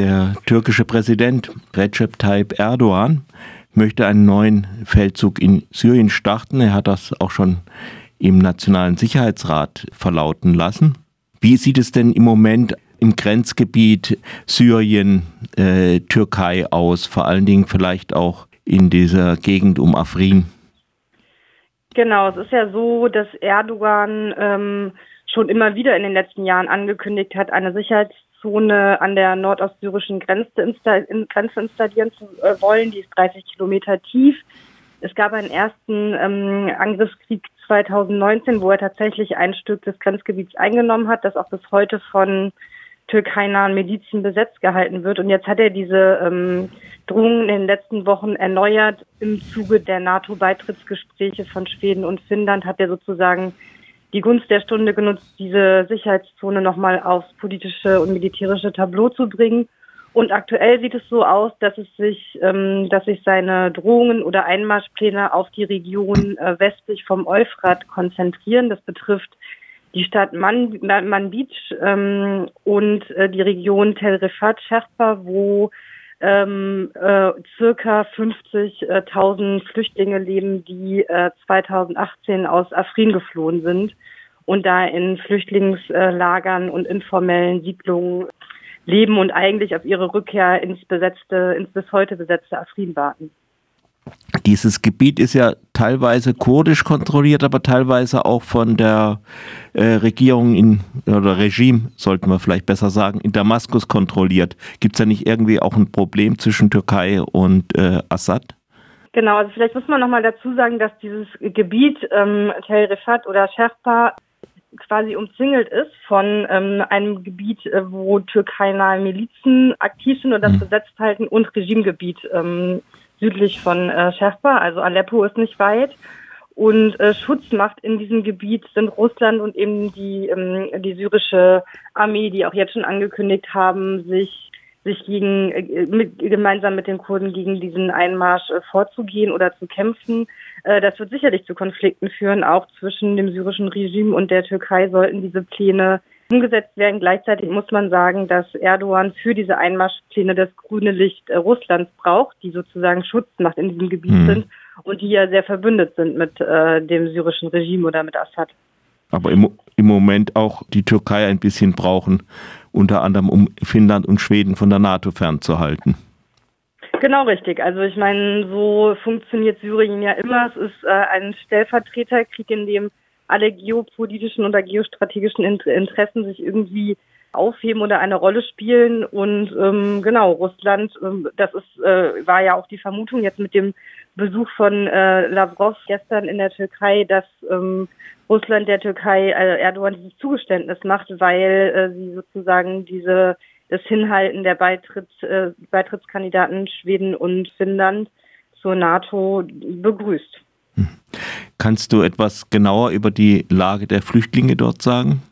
Der türkische Präsident Recep Tayyip Erdogan möchte einen neuen Feldzug in Syrien starten. Er hat das auch schon im Nationalen Sicherheitsrat verlauten lassen. Wie sieht es denn im Moment im Grenzgebiet Syrien, äh, Türkei aus, vor allen Dingen vielleicht auch in dieser Gegend um Afrin? Genau, es ist ja so, dass Erdogan ähm, schon immer wieder in den letzten Jahren angekündigt hat, eine Sicherheitszone an der nordostsyrischen Grenze, insta in, Grenze installieren zu äh, wollen. Die ist 30 Kilometer tief. Es gab einen ersten ähm, Angriffskrieg 2019, wo er tatsächlich ein Stück des Grenzgebiets eingenommen hat, das auch bis heute von türkeinahen Milizen besetzt gehalten wird. Und jetzt hat er diese ähm, Drohungen in den letzten Wochen erneuert. Im Zuge der NATO-Beitrittsgespräche von Schweden und Finnland hat er sozusagen die Gunst der Stunde genutzt, diese Sicherheitszone nochmal aufs politische und militärische Tableau zu bringen. Und aktuell sieht es so aus, dass es sich, ähm, dass sich seine Drohungen oder Einmarschpläne auf die Region äh, westlich vom Euphrat konzentrieren. Das betrifft die Stadt Man Manbij ähm, und äh, die Region Tel Rifat, Sherpa, wo ähm, äh, circa 50.000 Flüchtlinge leben, die äh, 2018 aus Afrin geflohen sind und da in Flüchtlingslagern und informellen Siedlungen leben und eigentlich auf ihre Rückkehr ins besetzte, ins bis heute besetzte Afrin warten. Dieses Gebiet ist ja teilweise kurdisch kontrolliert, aber teilweise auch von der äh, Regierung in, oder Regime, sollten wir vielleicht besser sagen, in Damaskus kontrolliert. Gibt es da nicht irgendwie auch ein Problem zwischen Türkei und äh, Assad? Genau, also vielleicht muss man nochmal dazu sagen, dass dieses Gebiet ähm, Tel Rifat oder Sherpa quasi umzingelt ist von ähm, einem Gebiet, äh, wo türkeinahe Milizen aktiv sind und das mhm. besetzt halten und Regimegebiet ähm, südlich von äh, Sherpa, also Aleppo ist nicht weit. Und äh, Schutzmacht in diesem Gebiet sind Russland und eben die, ähm, die syrische Armee, die auch jetzt schon angekündigt haben, sich sich gegen äh, mit, gemeinsam mit den Kurden gegen diesen Einmarsch äh, vorzugehen oder zu kämpfen. Äh, das wird sicherlich zu Konflikten führen, auch zwischen dem syrischen Regime und der Türkei sollten diese Pläne umgesetzt werden. Gleichzeitig muss man sagen, dass Erdogan für diese Einmarschpläne das grüne Licht äh, Russlands braucht, die sozusagen Schutzmacht in diesem Gebiet mhm. sind und die ja sehr verbündet sind mit äh, dem syrischen Regime oder mit Assad. Aber im, im Moment auch die Türkei ein bisschen brauchen, unter anderem um Finnland und Schweden von der NATO fernzuhalten. Genau richtig. Also ich meine, so funktioniert Syrien ja immer. Es ist äh, ein Stellvertreterkrieg, in dem alle geopolitischen oder geostrategischen Interessen sich irgendwie aufheben oder eine Rolle spielen. Und ähm, genau, Russland, ähm, das ist, äh, war ja auch die Vermutung jetzt mit dem Besuch von äh, Lavrov gestern in der Türkei, dass ähm, Russland der Türkei äh, Erdogan dieses Zugeständnis macht, weil äh, sie sozusagen diese das Hinhalten der Beitritt, äh, Beitrittskandidaten Schweden und Finnland zur NATO begrüßt. Kannst du etwas genauer über die Lage der Flüchtlinge dort sagen?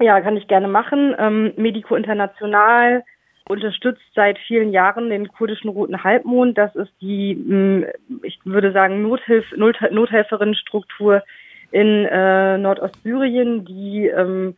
Ja, kann ich gerne machen. Ähm, Medico International unterstützt seit vielen Jahren den kurdischen Roten Halbmond. Das ist die, hm, ich würde sagen, Nothilf Nothelferinnenstruktur in äh, Nordostsyrien, die ähm,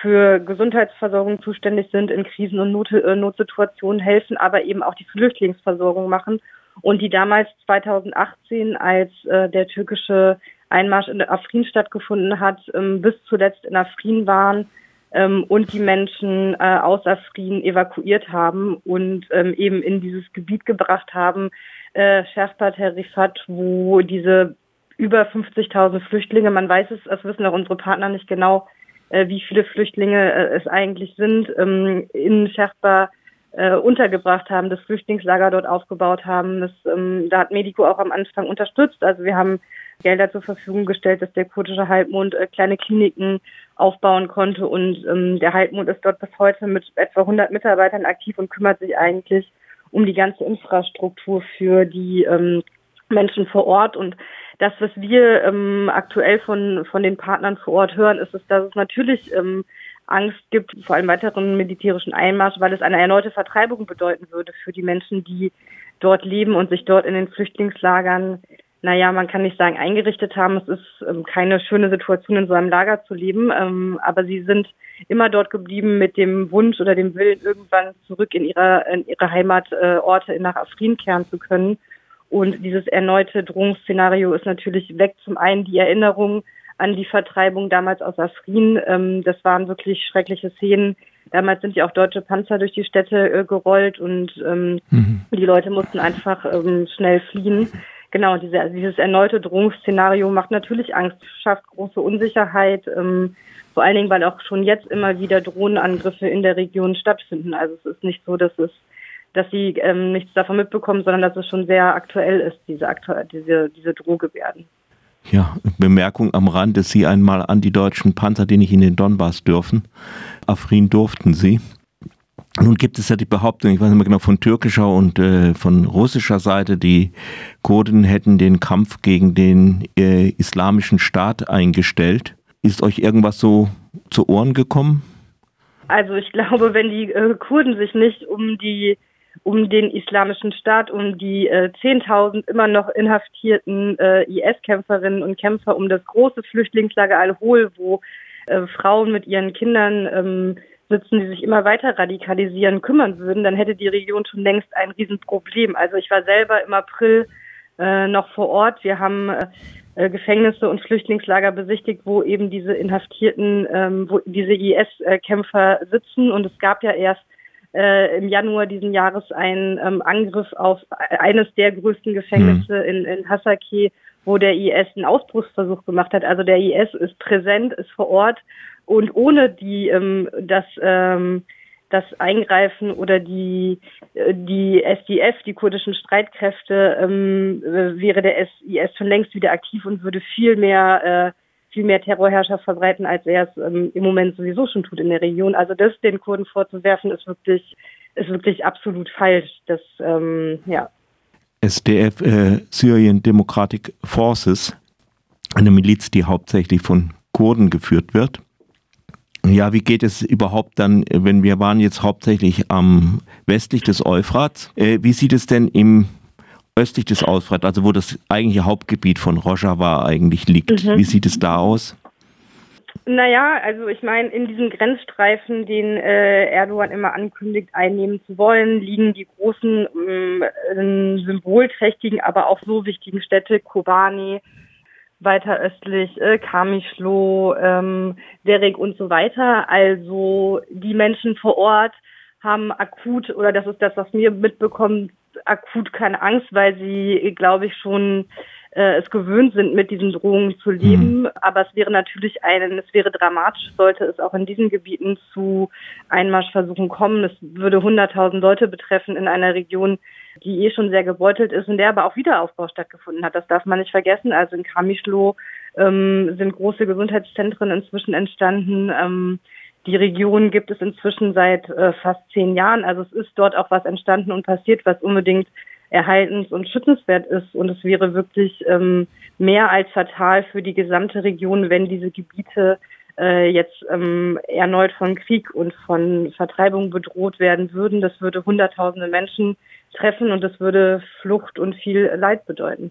für Gesundheitsversorgung zuständig sind, in Krisen- und Not äh, Notsituationen helfen, aber eben auch die Flüchtlingsversorgung machen und die damals 2018, als äh, der türkische Einmarsch in Afrin stattgefunden hat, ähm, bis zuletzt in Afrin waren ähm, und die Menschen äh, aus Afrin evakuiert haben und ähm, eben in dieses Gebiet gebracht haben, äh, Sherpat Herifat, wo diese über 50.000 Flüchtlinge, man weiß es, das wissen auch unsere Partner nicht genau, äh, wie viele Flüchtlinge äh, es eigentlich sind, ähm, in Sherpa äh, untergebracht haben, das Flüchtlingslager dort aufgebaut haben. Das, ähm, da hat Medico auch am Anfang unterstützt. Also wir haben Gelder zur Verfügung gestellt, dass der kurdische Halbmond äh, kleine Kliniken aufbauen konnte. Und ähm, der Halbmond ist dort bis heute mit etwa 100 Mitarbeitern aktiv und kümmert sich eigentlich um die ganze Infrastruktur für die ähm, Menschen vor Ort. Und das, was wir ähm, aktuell von, von den Partnern vor Ort hören, ist, dass es natürlich ähm, Angst gibt vor einem weiteren militärischen Einmarsch, weil es eine erneute Vertreibung bedeuten würde für die Menschen, die dort leben und sich dort in den Flüchtlingslagern, naja, man kann nicht sagen eingerichtet haben. Es ist ähm, keine schöne Situation, in so einem Lager zu leben, ähm, aber sie sind immer dort geblieben mit dem Wunsch oder dem Willen, irgendwann zurück in ihre, in ihre Heimatorte nach Afrin kehren zu können. Und dieses erneute Drohungsszenario ist natürlich weg. Zum einen die Erinnerung an die Vertreibung damals aus Afrin. Ähm, das waren wirklich schreckliche Szenen. Damals sind ja auch deutsche Panzer durch die Städte äh, gerollt und ähm, mhm. die Leute mussten einfach ähm, schnell fliehen. Genau, diese, dieses erneute Drohungsszenario macht natürlich Angst, schafft große Unsicherheit, ähm, vor allen Dingen, weil auch schon jetzt immer wieder Drohnenangriffe in der Region stattfinden. Also es ist nicht so, dass es dass sie ähm, nichts davon mitbekommen, sondern dass es schon sehr aktuell ist, diese, aktuell, diese, diese Drohgebärden. Ja, Bemerkung am Rand, dass Sie einmal an die deutschen Panzer, die nicht in den Donbass dürfen. Afrin durften sie. Nun gibt es ja die Behauptung, ich weiß nicht mehr genau, von türkischer und äh, von russischer Seite, die Kurden hätten den Kampf gegen den äh, islamischen Staat eingestellt. Ist euch irgendwas so zu Ohren gekommen? Also ich glaube, wenn die äh, Kurden sich nicht um die um den islamischen Staat, um die äh, 10.000 immer noch inhaftierten äh, IS-Kämpferinnen und Kämpfer, um das große Flüchtlingslager Al-Hol, wo äh, Frauen mit ihren Kindern ähm, sitzen, die sich immer weiter radikalisieren, kümmern würden, dann hätte die Region schon längst ein Riesenproblem. Also ich war selber im April äh, noch vor Ort. Wir haben äh, äh Gefängnisse und Flüchtlingslager besichtigt, wo eben diese Inhaftierten, ähm, wo diese IS-Kämpfer sitzen. Und es gab ja erst äh, im Januar diesen Jahres einen ähm, Angriff auf eines der größten Gefängnisse mhm. in, in Hasake, wo der IS einen Ausbruchsversuch gemacht hat. Also der IS ist präsent, ist vor Ort und ohne die ähm, das ähm, das Eingreifen oder die die SDF, die kurdischen Streitkräfte, ähm, wäre der IS schon längst wieder aktiv und würde viel mehr äh, viel mehr Terrorherrschaft verbreiten, als er es ähm, im Moment sowieso schon tut in der Region. Also das den Kurden vorzuwerfen, ist wirklich, ist wirklich absolut falsch. Das, ähm, ja. SDF, äh, Syrian Democratic Forces, eine Miliz, die hauptsächlich von Kurden geführt wird. Ja, wie geht es überhaupt dann, wenn wir waren jetzt hauptsächlich am westlich des Euphrats? Äh, wie sieht es denn im östlich des Ausfrat, also wo das eigentliche Hauptgebiet von Rojava eigentlich liegt. Mhm. Wie sieht es da aus? Naja, also ich meine, in diesem Grenzstreifen, den äh, Erdogan immer ankündigt, einnehmen zu wollen, liegen die großen, ähm, symbolträchtigen, aber auch so wichtigen Städte, Kobani, weiter östlich, äh, Kamischlo, ähm, Derek und so weiter. Also die Menschen vor Ort haben akut, oder das ist das, was mir mitbekommen, akut keine Angst, weil sie, glaube ich, schon äh, es gewöhnt sind, mit diesen Drohungen zu leben. Mhm. Aber es wäre natürlich ein, es wäre dramatisch, sollte es auch in diesen Gebieten zu Einmarschversuchen kommen. Es würde 100.000 Leute betreffen in einer Region, die eh schon sehr gebeutelt ist und der aber auch Wiederaufbau stattgefunden hat. Das darf man nicht vergessen. Also in Kamischlo ähm, sind große Gesundheitszentren inzwischen entstanden. Ähm, die Region gibt es inzwischen seit äh, fast zehn Jahren. Also es ist dort auch was entstanden und passiert, was unbedingt erhaltens- und schützenswert ist. Und es wäre wirklich ähm, mehr als fatal für die gesamte Region, wenn diese Gebiete äh, jetzt ähm, erneut von Krieg und von Vertreibung bedroht werden würden. Das würde Hunderttausende Menschen treffen und das würde Flucht und viel Leid bedeuten.